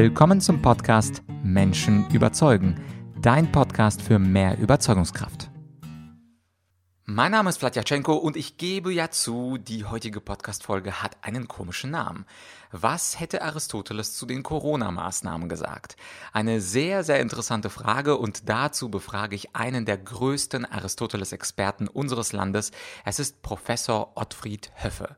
Willkommen zum Podcast Menschen überzeugen, dein Podcast für mehr Überzeugungskraft. Mein Name ist Vladyachenko und ich gebe ja zu, die heutige Podcast-Folge hat einen komischen Namen. Was hätte Aristoteles zu den Corona-Maßnahmen gesagt? Eine sehr, sehr interessante Frage und dazu befrage ich einen der größten Aristoteles-Experten unseres Landes. Es ist Professor Ottfried Höffe.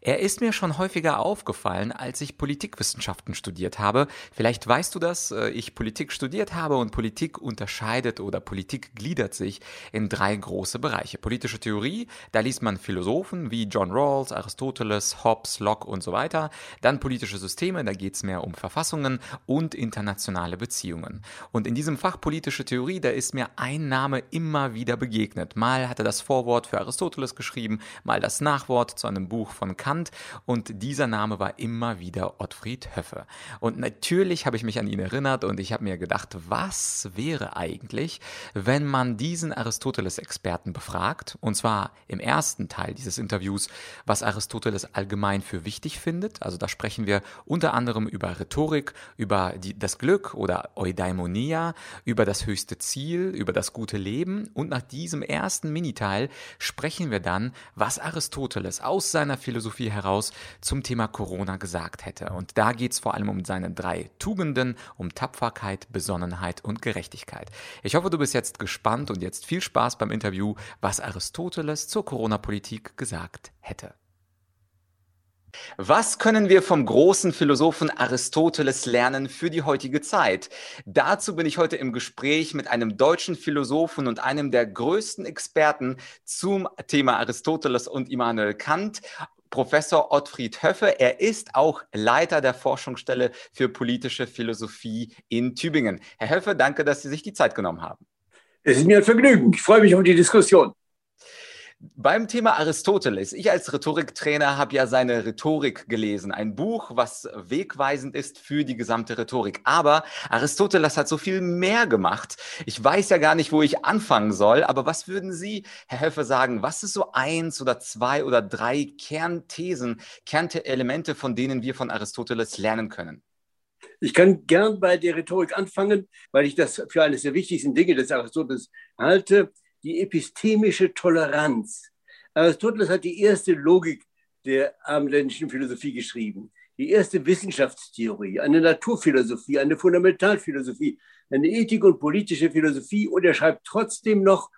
Er ist mir schon häufiger aufgefallen, als ich Politikwissenschaften studiert habe. Vielleicht weißt du das, äh, ich Politik studiert habe und Politik unterscheidet oder Politik gliedert sich in drei große Bereiche. Politische Theorie, da liest man Philosophen wie John Rawls, Aristoteles, Hobbes, Locke und so weiter. Dann politische Systeme, da geht es mehr um Verfassungen und internationale Beziehungen. Und in diesem Fach politische Theorie, da ist mir ein Name immer wieder begegnet. Mal hat er das Vorwort für Aristoteles geschrieben, mal das Nachwort zu einem Buch von bekannt und dieser Name war immer wieder Ottfried Höffe. Und natürlich habe ich mich an ihn erinnert und ich habe mir gedacht, was wäre eigentlich, wenn man diesen Aristoteles-Experten befragt, und zwar im ersten Teil dieses Interviews, was Aristoteles allgemein für wichtig findet. Also da sprechen wir unter anderem über Rhetorik, über die, das Glück oder Eudaimonia, über das höchste Ziel, über das gute Leben. Und nach diesem ersten Miniteil sprechen wir dann, was Aristoteles aus seiner Philosophie Philosophie heraus zum Thema Corona gesagt hätte. Und da geht es vor allem um seine drei Tugenden, um Tapferkeit, Besonnenheit und Gerechtigkeit. Ich hoffe, du bist jetzt gespannt und jetzt viel Spaß beim Interview, was Aristoteles zur Corona-Politik gesagt hätte. Was können wir vom großen Philosophen Aristoteles lernen für die heutige Zeit? Dazu bin ich heute im Gespräch mit einem deutschen Philosophen und einem der größten Experten zum Thema Aristoteles und Immanuel Kant. Professor Ottfried Höffe. Er ist auch Leiter der Forschungsstelle für politische Philosophie in Tübingen. Herr Höffe, danke, dass Sie sich die Zeit genommen haben. Es ist mir ein Vergnügen. Ich freue mich auf die Diskussion. Beim Thema Aristoteles, ich als Rhetoriktrainer habe ja seine Rhetorik gelesen, ein Buch, was wegweisend ist für die gesamte Rhetorik. Aber Aristoteles hat so viel mehr gemacht. Ich weiß ja gar nicht, wo ich anfangen soll, aber was würden Sie, Herr Höffe, sagen? Was ist so eins oder zwei oder drei Kernthesen, Kernelemente, von denen wir von Aristoteles lernen können? Ich kann gern bei der Rhetorik anfangen, weil ich das für eines der wichtigsten Dinge des Aristoteles halte die epistemische Toleranz. Aristoteles hat die erste Logik der abendländischen Philosophie geschrieben, die erste Wissenschaftstheorie, eine Naturphilosophie, eine Fundamentalphilosophie, eine Ethik und politische Philosophie und er schreibt trotzdem noch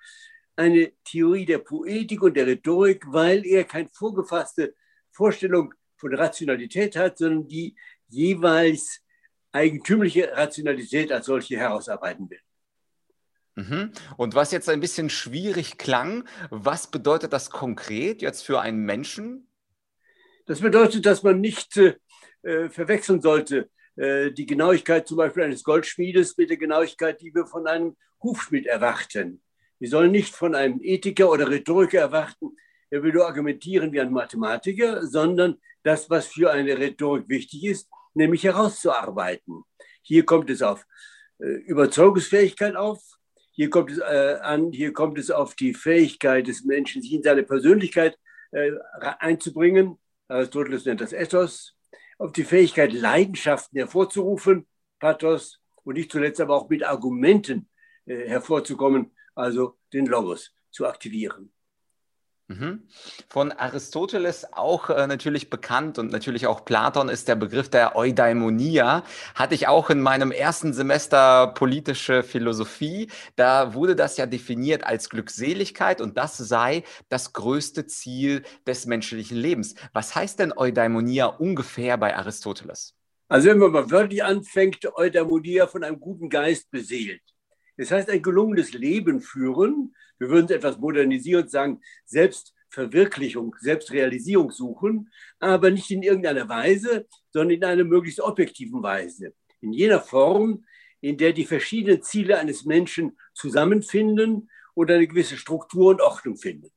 eine Theorie der Poetik und der Rhetorik, weil er keine vorgefasste Vorstellung von Rationalität hat, sondern die jeweils eigentümliche Rationalität als solche herausarbeiten will. Mhm. Und was jetzt ein bisschen schwierig klang, was bedeutet das konkret jetzt für einen Menschen? Das bedeutet, dass man nicht äh, verwechseln sollte äh, die Genauigkeit zum Beispiel eines Goldschmiedes mit der Genauigkeit, die wir von einem Hufschmied erwarten. Wir sollen nicht von einem Ethiker oder Rhetoriker erwarten, er will nur argumentieren wie ein Mathematiker, sondern das, was für eine Rhetorik wichtig ist, nämlich herauszuarbeiten. Hier kommt es auf äh, Überzeugungsfähigkeit auf, hier kommt es äh, an, hier kommt es auf die Fähigkeit des Menschen, sich in seine Persönlichkeit äh, einzubringen. Aristoteles nennt das Ethos. Auf die Fähigkeit, Leidenschaften hervorzurufen, Pathos, und nicht zuletzt aber auch mit Argumenten äh, hervorzukommen, also den Logos zu aktivieren. Mhm. Von Aristoteles auch äh, natürlich bekannt und natürlich auch Platon ist der Begriff der Eudaimonia. Hatte ich auch in meinem ersten Semester politische Philosophie. Da wurde das ja definiert als Glückseligkeit und das sei das größte Ziel des menschlichen Lebens. Was heißt denn Eudaimonia ungefähr bei Aristoteles? Also wenn man mal wörtlich anfängt, Eudaimonia von einem guten Geist beseelt. Das heißt, ein gelungenes Leben führen. Wir würden es etwas modernisieren und sagen, Selbstverwirklichung, Selbstrealisierung suchen, aber nicht in irgendeiner Weise, sondern in einer möglichst objektiven Weise. In jener Form, in der die verschiedenen Ziele eines Menschen zusammenfinden und eine gewisse Struktur und Ordnung finden.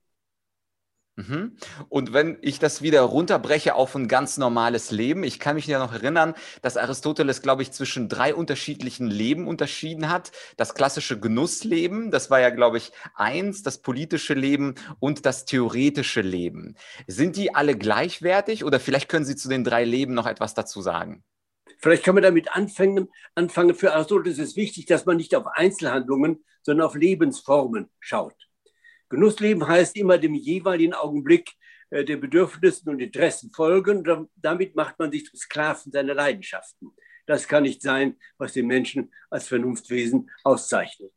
Mhm. Und wenn ich das wieder runterbreche auf ein ganz normales Leben, ich kann mich ja noch erinnern, dass Aristoteles, glaube ich, zwischen drei unterschiedlichen Leben unterschieden hat. Das klassische Genussleben, das war ja, glaube ich, eins, das politische Leben und das theoretische Leben. Sind die alle gleichwertig oder vielleicht können Sie zu den drei Leben noch etwas dazu sagen? Vielleicht kann man damit anfangen. Anfangen für Aristoteles ist es wichtig, dass man nicht auf Einzelhandlungen, sondern auf Lebensformen schaut. Genussleben heißt immer dem jeweiligen Augenblick äh, der Bedürfnissen und Interessen folgen. Damit macht man sich zum Sklaven seiner Leidenschaften. Das kann nicht sein, was den Menschen als Vernunftwesen auszeichnet.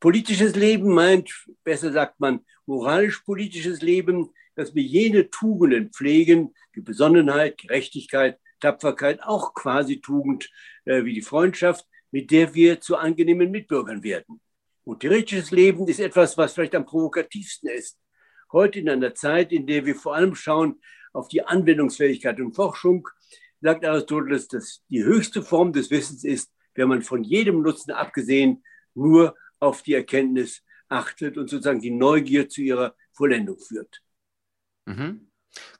Politisches Leben meint, besser sagt man, moralisch-politisches Leben, dass wir jene Tugenden pflegen, wie Besonnenheit, Gerechtigkeit, Tapferkeit, auch quasi Tugend äh, wie die Freundschaft, mit der wir zu angenehmen Mitbürgern werden. Und theoretisches Leben ist etwas, was vielleicht am provokativsten ist. Heute in einer Zeit, in der wir vor allem schauen auf die Anwendungsfähigkeit und Forschung, sagt Aristoteles, dass die höchste Form des Wissens ist, wenn man von jedem Nutzen abgesehen nur auf die Erkenntnis achtet und sozusagen die Neugier zu ihrer Vollendung führt. Mhm.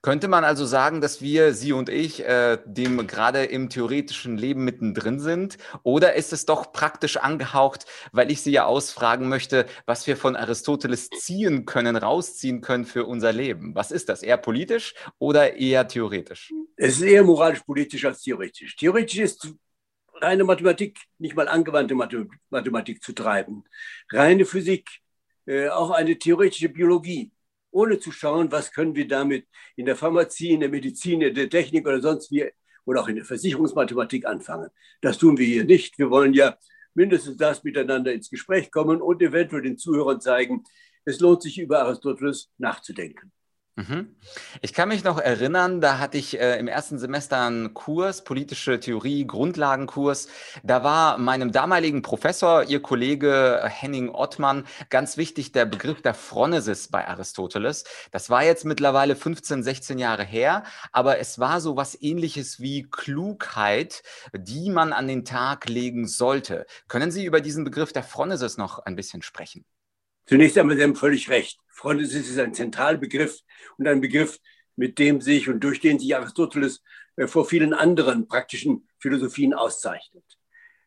Könnte man also sagen, dass wir, Sie und ich, äh, dem gerade im theoretischen Leben mittendrin sind? Oder ist es doch praktisch angehaucht, weil ich Sie ja ausfragen möchte, was wir von Aristoteles ziehen können, rausziehen können für unser Leben? Was ist das? Eher politisch oder eher theoretisch? Es ist eher moralisch-politisch als theoretisch. Theoretisch ist reine Mathematik, nicht mal angewandte Mathematik zu treiben. Reine Physik, äh, auch eine theoretische Biologie, ohne zu schauen, was können wir damit in der Pharmazie, in der Medizin, in der Technik oder sonst wie oder auch in der Versicherungsmathematik anfangen. Das tun wir hier nicht. Wir wollen ja mindestens das miteinander ins Gespräch kommen und eventuell den Zuhörern zeigen, es lohnt sich über Aristoteles nachzudenken. Mhm. Ich kann mich noch erinnern, da hatte ich äh, im ersten Semester einen Kurs, politische Theorie, Grundlagenkurs. Da war meinem damaligen Professor, Ihr Kollege Henning Ottmann, ganz wichtig der Begriff der Phronesis bei Aristoteles. Das war jetzt mittlerweile 15, 16 Jahre her, aber es war so was ähnliches wie Klugheit, die man an den Tag legen sollte. Können Sie über diesen Begriff der Phronesis noch ein bisschen sprechen? Zunächst einmal, Sie haben völlig recht. Phronesis ist ein Zentralbegriff und ein Begriff, mit dem sich und durch den sich Aristoteles äh, vor vielen anderen praktischen Philosophien auszeichnet.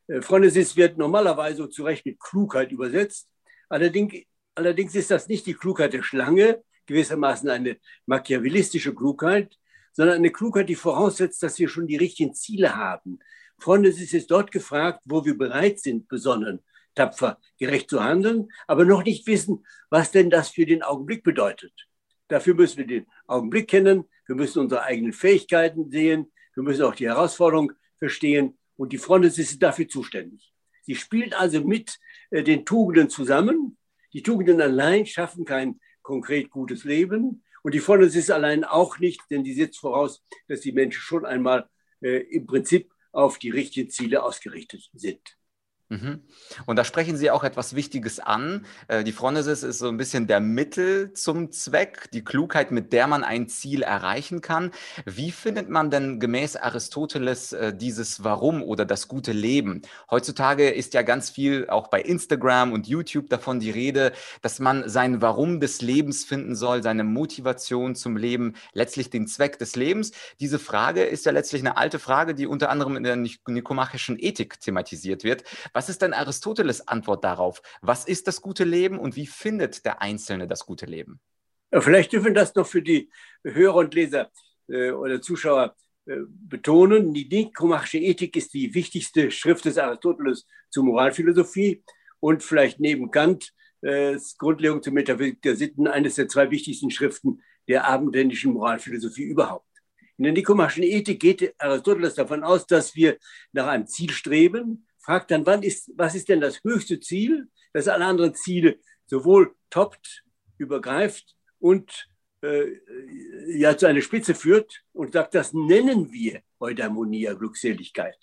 Äh, Phronesis wird normalerweise zu Recht mit Klugheit übersetzt. Allerdings, allerdings ist das nicht die Klugheit der Schlange, gewissermaßen eine machiavellistische Klugheit, sondern eine Klugheit, die voraussetzt, dass wir schon die richtigen Ziele haben. Phronesis ist dort gefragt, wo wir bereit sind, besonnen tapfer gerecht zu handeln, aber noch nicht wissen, was denn das für den Augenblick bedeutet. Dafür müssen wir den Augenblick kennen, wir müssen unsere eigenen Fähigkeiten sehen, wir müssen auch die Herausforderung verstehen und die Frontis ist dafür zuständig. Sie spielt also mit äh, den Tugenden zusammen. Die Tugenden allein schaffen kein konkret gutes Leben und die Frontis ist allein auch nicht, denn die setzt voraus, dass die Menschen schon einmal äh, im Prinzip auf die richtigen Ziele ausgerichtet sind. Mhm. Und da sprechen Sie auch etwas Wichtiges an. Äh, die Phronesis ist so ein bisschen der Mittel zum Zweck, die Klugheit, mit der man ein Ziel erreichen kann. Wie findet man denn gemäß Aristoteles äh, dieses Warum oder das gute Leben? Heutzutage ist ja ganz viel auch bei Instagram und YouTube davon die Rede, dass man sein Warum des Lebens finden soll, seine Motivation zum Leben, letztlich den Zweck des Lebens. Diese Frage ist ja letztlich eine alte Frage, die unter anderem in der nikomachischen Ethik thematisiert wird. Was ist denn Aristoteles Antwort darauf? Was ist das gute Leben und wie findet der Einzelne das gute Leben? Vielleicht dürfen das noch für die Hörer und Leser äh, oder Zuschauer äh, betonen. Die nikomachische Ethik ist die wichtigste Schrift des Aristoteles zur Moralphilosophie und vielleicht neben Kant äh, Grundlegung zur Metaphysik der Sitten eines der zwei wichtigsten Schriften der abendländischen Moralphilosophie überhaupt. In der nikomachischen Ethik geht Aristoteles davon aus, dass wir nach einem Ziel streben, fragt dann, wann ist, was ist denn das höchste Ziel, das alle anderen Ziele sowohl toppt, übergreift und äh, ja zu einer Spitze führt und sagt, das nennen wir Eudaimonia, Glückseligkeit.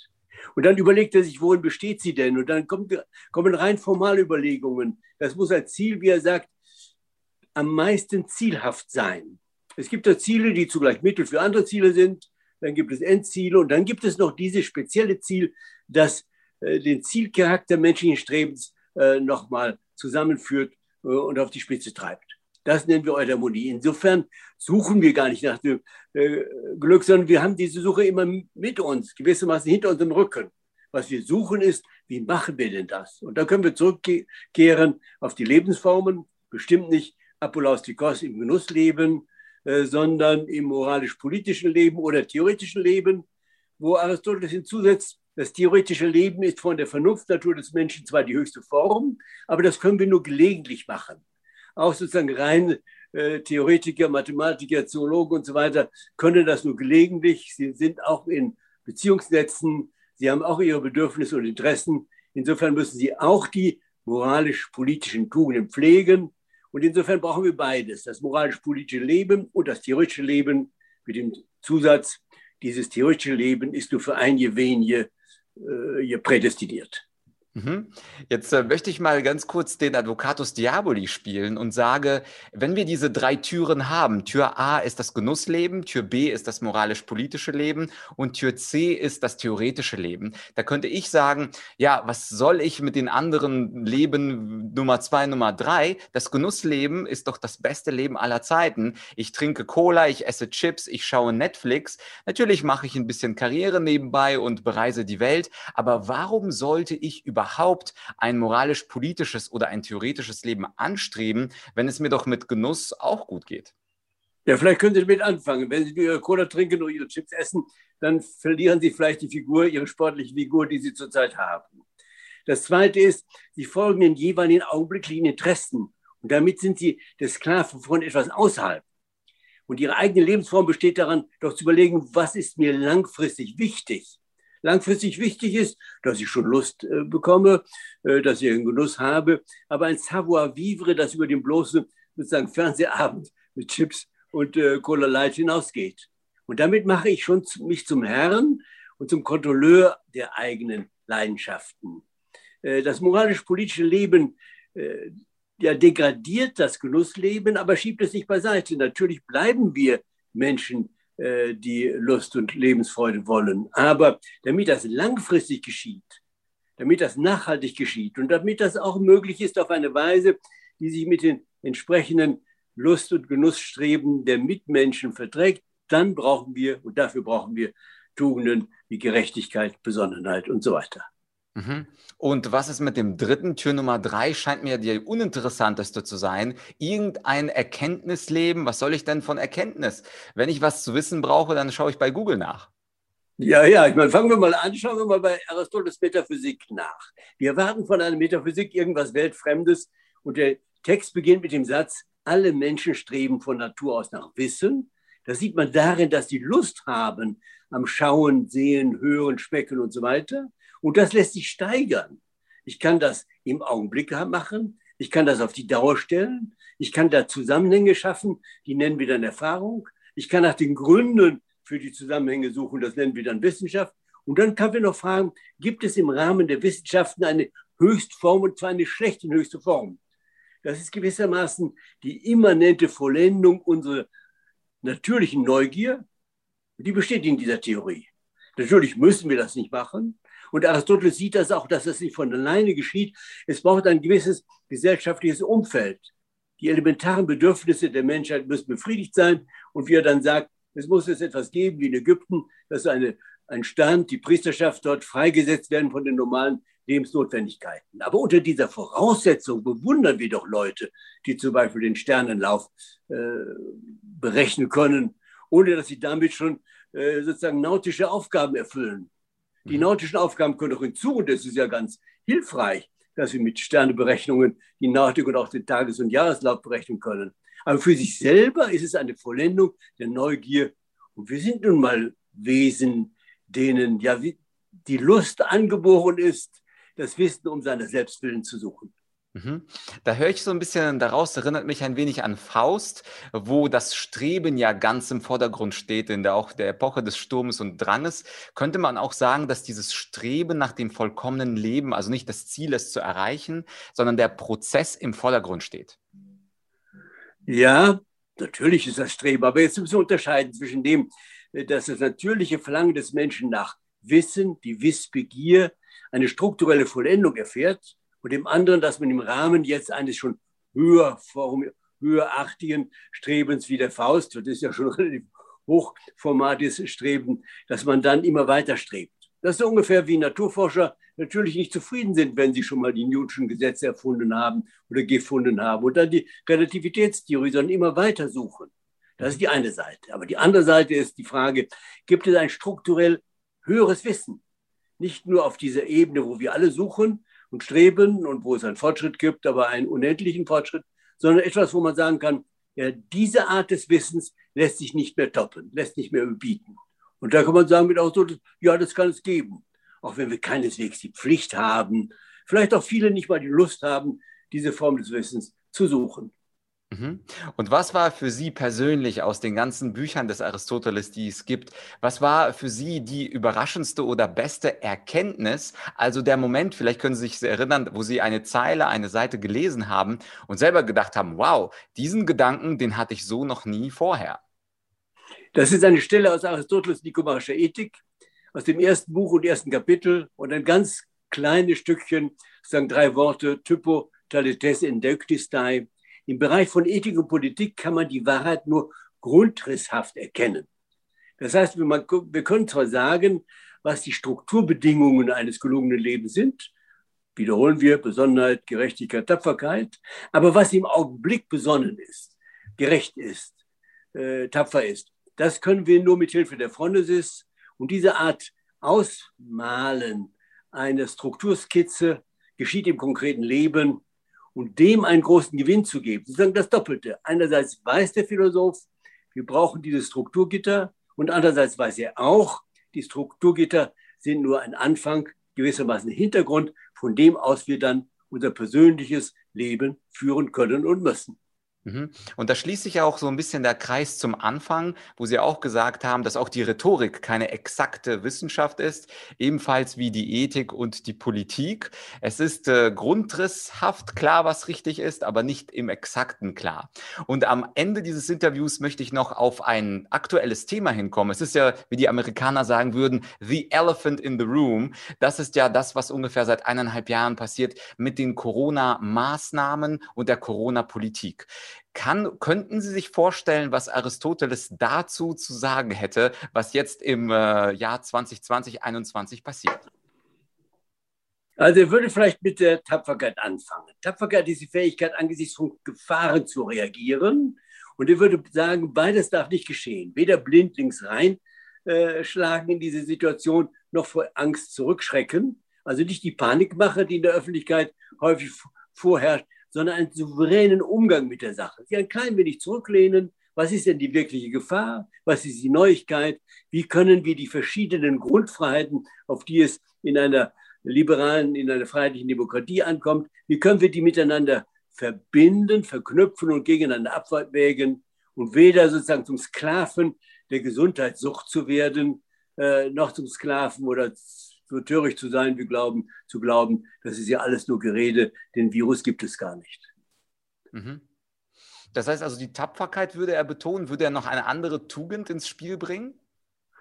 Und dann überlegt er sich, worin besteht sie denn? Und dann kommt, kommen rein formale Überlegungen. Das muss ein Ziel, wie er sagt, am meisten zielhaft sein. Es gibt da Ziele, die zugleich Mittel für andere Ziele sind. Dann gibt es Endziele und dann gibt es noch dieses spezielle Ziel, das den Zielcharakter menschlichen Strebens äh, nochmal zusammenführt äh, und auf die Spitze treibt. Das nennen wir Eudaimonie. Insofern suchen wir gar nicht nach dem Glück, sondern wir haben diese Suche immer mit uns, gewissermaßen hinter unserem Rücken. Was wir suchen ist, wie machen wir denn das? Und da können wir zurückkehren auf die Lebensformen, bestimmt nicht Apolaustikos im Genussleben, sondern im moralisch-politischen Leben oder theoretischen Leben wo Aristoteles hinzusetzt, das theoretische Leben ist von der Vernunftnatur des Menschen zwar die höchste Form, aber das können wir nur gelegentlich machen. Auch sozusagen rein äh, Theoretiker, Mathematiker, Zoologen und so weiter können das nur gelegentlich. Sie sind auch in Beziehungsnetzen, sie haben auch ihre Bedürfnisse und Interessen. Insofern müssen sie auch die moralisch-politischen Tugenden pflegen. Und insofern brauchen wir beides, das moralisch-politische Leben und das theoretische Leben mit dem Zusatz, dieses theoretische Leben ist nur für einige wenige äh, prädestiniert. Mhm. Jetzt äh, möchte ich mal ganz kurz den Advocatus Diaboli spielen und sage, wenn wir diese drei Türen haben, Tür A ist das Genussleben, Tür B ist das moralisch-politische Leben und Tür C ist das theoretische Leben, da könnte ich sagen, ja, was soll ich mit den anderen Leben Nummer zwei, Nummer drei? Das Genussleben ist doch das beste Leben aller Zeiten. Ich trinke Cola, ich esse Chips, ich schaue Netflix. Natürlich mache ich ein bisschen Karriere nebenbei und bereise die Welt, aber warum sollte ich überhaupt überhaupt ein moralisch-politisches oder ein theoretisches Leben anstreben, wenn es mir doch mit Genuss auch gut geht? Ja, vielleicht können Sie damit anfangen. Wenn Sie Ihre Cola trinken oder Ihre Chips essen, dann verlieren Sie vielleicht die Figur, Ihre sportliche Figur, die Sie zurzeit haben. Das Zweite ist, Sie folgen den jeweiligen augenblicklichen Interessen. Und damit sind Sie der Sklave von etwas außerhalb. Und Ihre eigene Lebensform besteht daran, doch zu überlegen, was ist mir langfristig wichtig langfristig wichtig ist, dass ich schon Lust äh, bekomme, äh, dass ich einen Genuss habe, aber ein Savoir-vivre, das über den bloßen sozusagen Fernsehabend mit Chips und äh, Cola Light hinausgeht. Und damit mache ich schon mich zum Herrn und zum Kontrolleur der eigenen Leidenschaften. Das moralisch-politische Leben ja, degradiert das Genussleben, aber schiebt es nicht beiseite. Natürlich bleiben wir Menschen, die Lust und Lebensfreude wollen. Aber damit das langfristig geschieht, damit das nachhaltig geschieht und damit das auch möglich ist auf eine Weise, die sich mit den entsprechenden Lust- und Genussstreben der Mitmenschen verträgt, dann brauchen wir, und dafür brauchen wir Tugenden wie Gerechtigkeit, Besonnenheit und so weiter. Mhm. Und was ist mit dem dritten? Tür Nummer drei scheint mir die uninteressanteste zu sein. Irgendein Erkenntnisleben. Was soll ich denn von Erkenntnis? Wenn ich was zu wissen brauche, dann schaue ich bei Google nach. Ja, ja, ich meine, fangen wir mal an, schauen wir mal bei Aristoteles Metaphysik nach. Wir erwarten von einer Metaphysik irgendwas Weltfremdes und der Text beginnt mit dem Satz, alle Menschen streben von Natur aus nach Wissen. Das sieht man darin, dass sie Lust haben am Schauen, Sehen, Hören, Schmecken und so weiter. Und das lässt sich steigern. Ich kann das im Augenblick machen. Ich kann das auf die Dauer stellen. Ich kann da Zusammenhänge schaffen. Die nennen wir dann Erfahrung. Ich kann nach den Gründen für die Zusammenhänge suchen. Das nennen wir dann Wissenschaft. Und dann kann wir noch fragen, gibt es im Rahmen der Wissenschaften eine Höchstform und zwar eine schlechte höchste Form? Das ist gewissermaßen die immanente Vollendung unserer natürlichen Neugier. Die besteht in dieser Theorie. Natürlich müssen wir das nicht machen. Und Aristoteles sieht das auch, dass das nicht von alleine geschieht. Es braucht ein gewisses gesellschaftliches Umfeld. Die elementaren Bedürfnisse der Menschheit müssen befriedigt sein. Und wie er dann sagt, es muss jetzt etwas geben wie in Ägypten, dass eine, ein Stand, die Priesterschaft dort freigesetzt werden von den normalen Lebensnotwendigkeiten. Aber unter dieser Voraussetzung bewundern wir doch Leute, die zum Beispiel den Sternenlauf äh, berechnen können, ohne dass sie damit schon äh, sozusagen nautische Aufgaben erfüllen. Die nautischen Aufgaben können auch hinzu und das ist ja ganz hilfreich, dass wir mit Sterneberechnungen die Nautik und auch den Tages- und Jahreslauf berechnen können. Aber für sich selber ist es eine Vollendung der Neugier. Und wir sind nun mal Wesen, denen ja die Lust angeboren ist, das Wissen um seine Selbstwillen zu suchen. Mhm. Da höre ich so ein bisschen daraus, erinnert mich ein wenig an Faust, wo das Streben ja ganz im Vordergrund steht, in der auch der Epoche des Sturmes und Dranges. Könnte man auch sagen, dass dieses Streben nach dem vollkommenen Leben, also nicht das Ziel, es zu erreichen, sondern der Prozess im Vordergrund steht? Ja, natürlich ist das Streben, aber jetzt müssen wir unterscheiden zwischen dem, äh, dass das natürliche Verlangen des Menschen nach Wissen, die Wissbegier, eine strukturelle Vollendung erfährt und dem anderen, dass man im Rahmen jetzt eines schon höher, höherartigen Strebens wie der Faust, das ist ja schon relativ hochformatiges Streben, dass man dann immer weiter strebt. Das ist ungefähr wie Naturforscher natürlich nicht zufrieden sind, wenn sie schon mal die Newtonschen Gesetze erfunden haben oder gefunden haben und dann die Relativitätstheorie, sondern immer weiter suchen. Das ist die eine Seite. Aber die andere Seite ist die Frage, gibt es ein strukturell höheres Wissen. Nicht nur auf dieser Ebene, wo wir alle suchen und streben und wo es einen Fortschritt gibt, aber einen unendlichen Fortschritt, sondern etwas, wo man sagen kann, ja, diese Art des Wissens lässt sich nicht mehr toppen, lässt nicht mehr überbieten. Und da kann man sagen mit Aristoteles, ja, das kann es geben. Auch wenn wir keineswegs die Pflicht haben, vielleicht auch viele nicht mal die Lust haben, diese Form des Wissens zu suchen. Mhm. Und was war für Sie persönlich aus den ganzen Büchern des Aristoteles, die es gibt, was war für Sie die überraschendste oder beste Erkenntnis? Also der Moment, vielleicht können Sie sich erinnern, wo Sie eine Zeile, eine Seite gelesen haben und selber gedacht haben, wow, diesen Gedanken, den hatte ich so noch nie vorher. Das ist eine Stelle aus Aristoteles Nikomarischer Ethik, aus dem ersten Buch und ersten Kapitel und ein ganz kleines Stückchen, sagen drei Worte, Typo talites indeuktistai, im Bereich von Ethik und Politik kann man die Wahrheit nur grundrisshaft erkennen. Das heißt, wir können zwar sagen, was die Strukturbedingungen eines gelungenen Lebens sind, wiederholen wir Besonnenheit, Gerechtigkeit, Tapferkeit, aber was im Augenblick besonnen ist, gerecht ist, äh, tapfer ist, das können wir nur mit Hilfe der Phronesis und diese Art Ausmalen einer Strukturskizze geschieht im konkreten Leben und dem einen großen Gewinn zu geben. Sozusagen das Doppelte. Einerseits weiß der Philosoph, wir brauchen dieses Strukturgitter und andererseits weiß er auch, die Strukturgitter sind nur ein Anfang, gewissermaßen Hintergrund, von dem aus wir dann unser persönliches Leben führen können und müssen. Mhm. Und da schließt sich auch so ein bisschen der Kreis zum Anfang, wo Sie auch gesagt haben, dass auch die Rhetorik keine exakte Wissenschaft ist, ebenfalls wie die Ethik und die Politik. Es ist äh, grundrisshaft klar, was richtig ist, aber nicht im exakten klar. Und am Ende dieses Interviews möchte ich noch auf ein aktuelles Thema hinkommen. Es ist ja, wie die Amerikaner sagen würden, the elephant in the room. Das ist ja das, was ungefähr seit eineinhalb Jahren passiert mit den Corona-Maßnahmen und der Corona-Politik. Kann, könnten Sie sich vorstellen, was Aristoteles dazu zu sagen hätte, was jetzt im äh, Jahr 2020, 2021 passiert? Also er würde vielleicht mit der Tapferkeit anfangen. Tapferkeit ist die Fähigkeit, angesichts von Gefahren zu reagieren. Und er würde sagen, beides darf nicht geschehen. Weder blindlings reinschlagen äh, in diese Situation, noch vor Angst zurückschrecken. Also nicht die Panikmache, die in der Öffentlichkeit häufig vorherrscht, sondern einen souveränen Umgang mit der Sache. Sie ein klein wenig zurücklehnen. Was ist denn die wirkliche Gefahr? Was ist die Neuigkeit? Wie können wir die verschiedenen Grundfreiheiten, auf die es in einer liberalen, in einer freiheitlichen Demokratie ankommt, wie können wir die miteinander verbinden, verknüpfen und gegeneinander abwägen und weder sozusagen zum Sklaven der Gesundheitssucht zu werden, äh, noch zum Sklaven oder so töricht zu sein, wir glauben, zu glauben, das ist ja alles nur Gerede, den Virus gibt es gar nicht. Mhm. Das heißt also, die Tapferkeit würde er betonen, würde er noch eine andere Tugend ins Spiel bringen?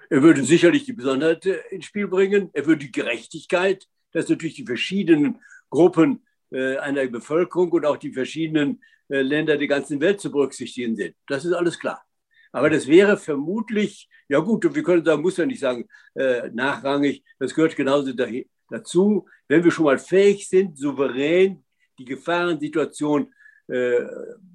Er würde sicherlich die Besonderheit äh, ins Spiel bringen. Er würde die Gerechtigkeit, dass natürlich die verschiedenen Gruppen äh, einer Bevölkerung und auch die verschiedenen äh, Länder der ganzen Welt zu berücksichtigen sind. Das ist alles klar. Aber das wäre vermutlich, ja gut, wir können sagen, muss ja nicht sagen, äh, nachrangig, das gehört genauso dahin, dazu. Wenn wir schon mal fähig sind, souverän die Gefahrensituation äh,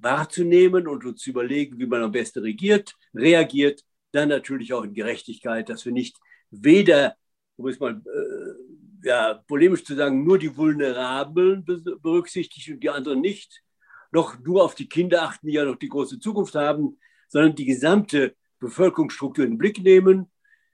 wahrzunehmen und uns zu überlegen, wie man am besten regiert, reagiert, dann natürlich auch in Gerechtigkeit, dass wir nicht weder, um es mal äh, ja, polemisch zu sagen, nur die Vulnerablen berücksichtigen und die anderen nicht, noch nur auf die Kinder achten, die ja noch die große Zukunft haben, sondern die gesamte Bevölkerungsstruktur in den Blick nehmen.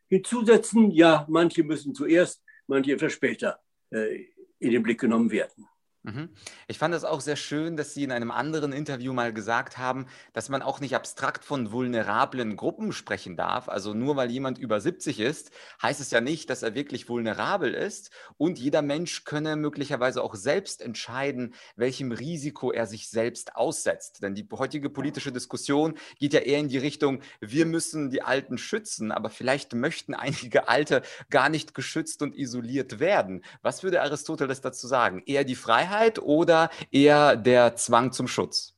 Hinzusetzen, ja, manche müssen zuerst, manche etwas später äh, in den Blick genommen werden. Mhm. Ich fand es auch sehr schön, dass Sie in einem anderen Interview mal gesagt haben, dass man auch nicht abstrakt von vulnerablen Gruppen sprechen darf. Also nur weil jemand über 70 ist, heißt es ja nicht, dass er wirklich vulnerabel ist. Und jeder Mensch könne möglicherweise auch selbst entscheiden, welchem Risiko er sich selbst aussetzt. Denn die heutige politische Diskussion geht ja eher in die Richtung, wir müssen die Alten schützen, aber vielleicht möchten einige Alte gar nicht geschützt und isoliert werden. Was würde Aristoteles dazu sagen? Eher die Freiheit? Freiheit oder eher der Zwang zum Schutz?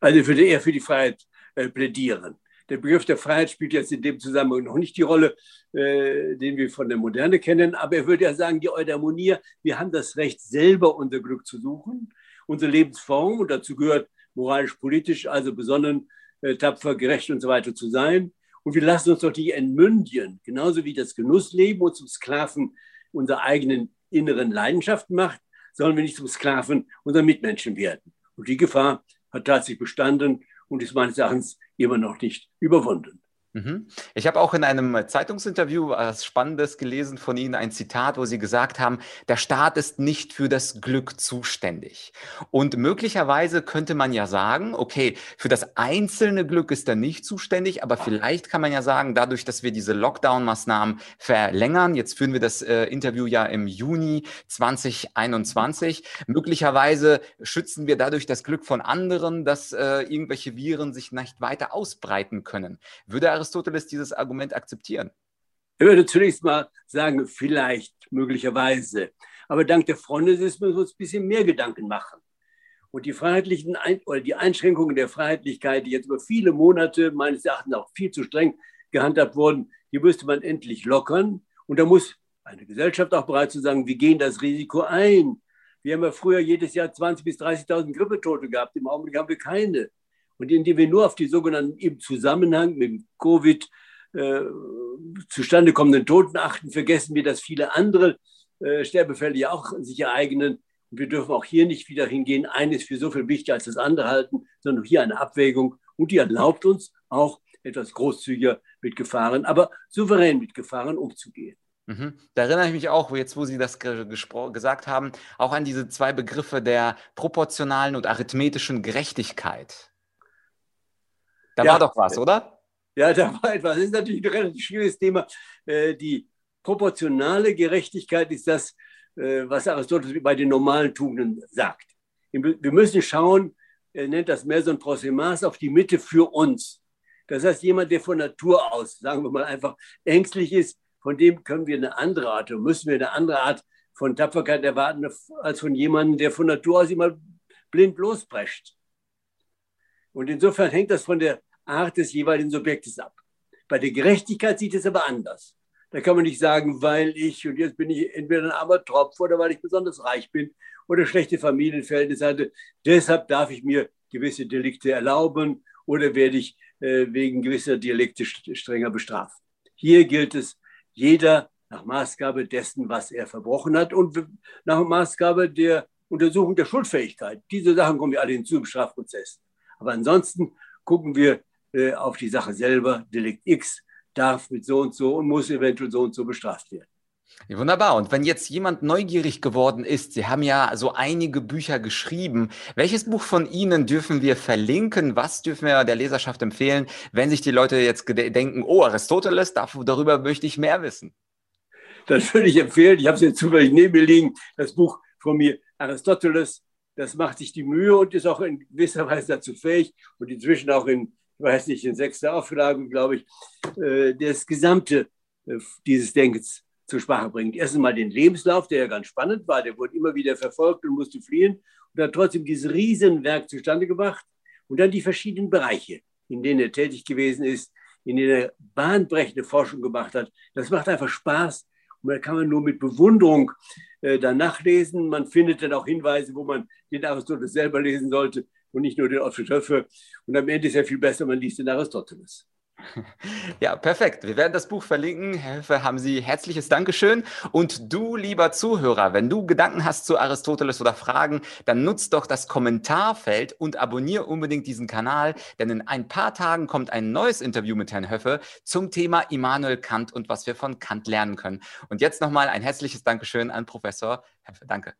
Also ich würde eher für die Freiheit äh, plädieren. Der Begriff der Freiheit spielt jetzt in dem Zusammenhang noch nicht die Rolle, äh, den wir von der Moderne kennen, aber er würde ja sagen, die Eudaimonia, wir haben das Recht, selber unser Glück zu suchen, unsere Lebensform, und dazu gehört moralisch-politisch, also besonnen, äh, tapfer, gerecht und so weiter zu sein. Und wir lassen uns doch die entmündigen, genauso wie das Genussleben uns zum Sklaven unserer eigenen inneren Leidenschaften macht, sollen wir nicht zum Sklaven unserer Mitmenschen werden. Und die Gefahr hat tatsächlich bestanden und ist meines Erachtens immer noch nicht überwunden. Mhm. Ich habe auch in einem Zeitungsinterview was Spannendes gelesen von Ihnen, ein Zitat, wo Sie gesagt haben, der Staat ist nicht für das Glück zuständig. Und möglicherweise könnte man ja sagen, okay, für das einzelne Glück ist er nicht zuständig, aber vielleicht kann man ja sagen, dadurch, dass wir diese Lockdown-Maßnahmen verlängern, jetzt führen wir das äh, Interview ja im Juni 2021, möglicherweise schützen wir dadurch das Glück von anderen, dass äh, irgendwelche Viren sich nicht weiter ausbreiten können. Würde Aristoteles dieses Argument akzeptieren? Ich würde zunächst mal sagen, vielleicht, möglicherweise. Aber dank der Freundesismus müssen wir uns ein bisschen mehr Gedanken machen. Und die freiheitlichen Ein oder die Einschränkungen der Freiheitlichkeit, die jetzt über viele Monate meines Erachtens auch viel zu streng gehandhabt wurden, die müsste man endlich lockern. Und da muss eine Gesellschaft auch bereit zu sagen, wir gehen das Risiko ein. Wir haben ja früher jedes Jahr 20.000 bis 30.000 Grippetote gehabt. Im Augenblick haben wir keine. Und indem wir nur auf die sogenannten im Zusammenhang mit dem Covid äh, zustande kommenden Toten achten, vergessen wir, dass viele andere äh, Sterbefälle ja auch sich ereignen. Und wir dürfen auch hier nicht wieder hingehen, eines für so viel wichtiger als das andere halten, sondern hier eine Abwägung. Und die erlaubt uns auch etwas großzügiger mit Gefahren, aber souverän mit Gefahren umzugehen. Mhm. Da erinnere ich mich auch, jetzt wo Sie das gesagt haben, auch an diese zwei Begriffe der proportionalen und arithmetischen Gerechtigkeit. Da ja, war doch was, oder? Ja, da war etwas. Das ist natürlich ein relativ schwieriges Thema. Äh, die proportionale Gerechtigkeit ist das, äh, was Aristoteles bei den normalen Tugenden sagt. Wir müssen schauen, er nennt das mehr so ein Prosemas, auf die Mitte für uns. Das heißt, jemand, der von Natur aus, sagen wir mal einfach, ängstlich ist, von dem können wir eine andere Art, und müssen wir eine andere Art von Tapferkeit erwarten, als von jemandem, der von Natur aus immer blind losprescht. Und insofern hängt das von der Art des jeweiligen Subjektes ab. Bei der Gerechtigkeit sieht es aber anders. Da kann man nicht sagen, weil ich, und jetzt bin ich entweder ein armer Tropf oder weil ich besonders reich bin oder schlechte Familienverhältnisse hatte, deshalb darf ich mir gewisse Delikte erlauben oder werde ich äh, wegen gewisser Delikte strenger bestraft. Hier gilt es, jeder nach Maßgabe dessen, was er verbrochen hat und nach Maßgabe der Untersuchung der Schuldfähigkeit. Diese Sachen kommen ja alle hinzu im Strafprozess. Aber ansonsten gucken wir äh, auf die Sache selber. Delikt X darf mit so und so und muss eventuell so und so bestraft werden. Ja, wunderbar. Und wenn jetzt jemand neugierig geworden ist, Sie haben ja so einige Bücher geschrieben. Welches Buch von Ihnen dürfen wir verlinken? Was dürfen wir der Leserschaft empfehlen, wenn sich die Leute jetzt denken, oh, Aristoteles, darüber möchte ich mehr wissen? Das würde ich empfehlen. Ich habe es jetzt zufällig neben mir liegen. Das Buch von mir, Aristoteles, das macht sich die Mühe und ist auch in gewisser Weise dazu fähig und inzwischen auch in, ich weiß nicht, in sechster Auflage, glaube ich, äh, das Gesamte äh, dieses Denkens zur Sprache bringt. Erstens mal den Lebenslauf, der ja ganz spannend war, der wurde immer wieder verfolgt und musste fliehen und hat trotzdem dieses Riesenwerk zustande gebracht und dann die verschiedenen Bereiche, in denen er tätig gewesen ist, in denen er bahnbrechende Forschung gemacht hat. Das macht einfach Spaß und da kann man nur mit Bewunderung äh, dann nachlesen. Man findet dann auch Hinweise, wo man den Aristoteles selber lesen sollte und nicht nur den Otto Schöpfe. Und am Ende ist ja viel besser, man liest den Aristoteles. Ja, perfekt. Wir werden das Buch verlinken. Höfe, haben Sie herzliches Dankeschön. Und du, lieber Zuhörer, wenn du Gedanken hast zu Aristoteles oder Fragen, dann nutzt doch das Kommentarfeld und abonniere unbedingt diesen Kanal, denn in ein paar Tagen kommt ein neues Interview mit Herrn Höffe zum Thema Immanuel Kant und was wir von Kant lernen können. Und jetzt nochmal ein herzliches Dankeschön an Professor Höffe. Danke.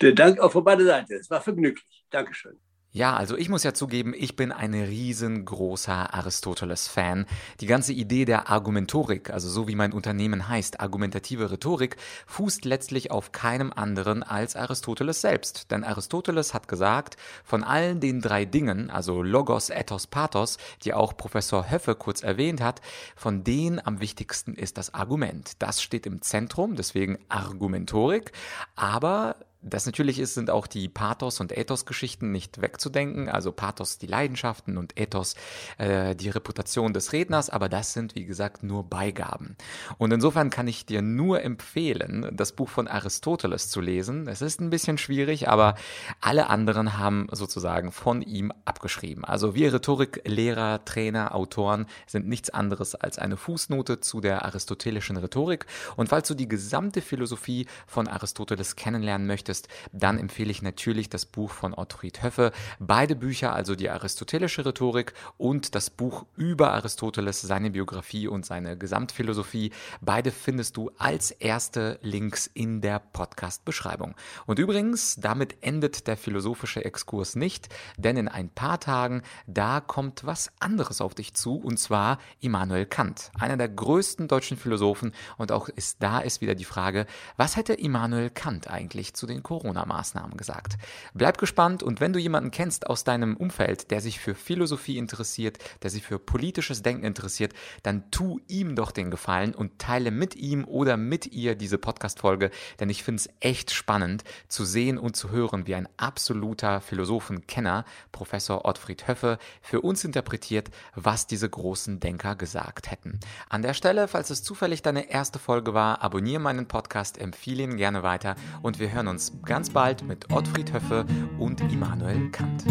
Der Dank auch von meiner Seite. Es war vergnüglich. Dankeschön. Ja, also ich muss ja zugeben, ich bin ein riesengroßer Aristoteles-Fan. Die ganze Idee der Argumentorik, also so wie mein Unternehmen heißt, argumentative Rhetorik, fußt letztlich auf keinem anderen als Aristoteles selbst. Denn Aristoteles hat gesagt, von allen den drei Dingen, also Logos, Ethos, Pathos, die auch Professor Höffe kurz erwähnt hat, von denen am wichtigsten ist das Argument. Das steht im Zentrum, deswegen Argumentorik. Aber das natürlich ist, sind auch die Pathos- und Ethos-Geschichten nicht wegzudenken. Also Pathos die Leidenschaften und Ethos äh, die Reputation des Redners, aber das sind, wie gesagt, nur Beigaben. Und insofern kann ich dir nur empfehlen, das Buch von Aristoteles zu lesen. Es ist ein bisschen schwierig, aber alle anderen haben sozusagen von ihm abgeschrieben. Also wir Rhetoriklehrer, Trainer, Autoren sind nichts anderes als eine Fußnote zu der aristotelischen Rhetorik. Und falls du die gesamte Philosophie von Aristoteles kennenlernen möchtest, möchtest, dann empfehle ich natürlich das Buch von Otfried Höffe. Beide Bücher, also die aristotelische Rhetorik und das Buch über Aristoteles, seine Biografie und seine Gesamtphilosophie, beide findest du als erste Links in der Podcast-Beschreibung. Und übrigens, damit endet der philosophische Exkurs nicht, denn in ein paar Tagen, da kommt was anderes auf dich zu, und zwar Immanuel Kant, einer der größten deutschen Philosophen. Und auch ist da ist wieder die Frage, was hätte Immanuel Kant eigentlich zu den Corona-Maßnahmen gesagt. Bleib gespannt und wenn du jemanden kennst aus deinem Umfeld, der sich für Philosophie interessiert, der sich für politisches Denken interessiert, dann tu ihm doch den Gefallen und teile mit ihm oder mit ihr diese Podcast-Folge, denn ich finde es echt spannend zu sehen und zu hören, wie ein absoluter Philosophenkenner, Professor Ottfried Höffe, für uns interpretiert, was diese großen Denker gesagt hätten. An der Stelle, falls es zufällig deine erste Folge war, abonniere meinen Podcast, empfehle ihn gerne weiter und wir hören ganz bald mit Ottfried Höffe und Immanuel Kant.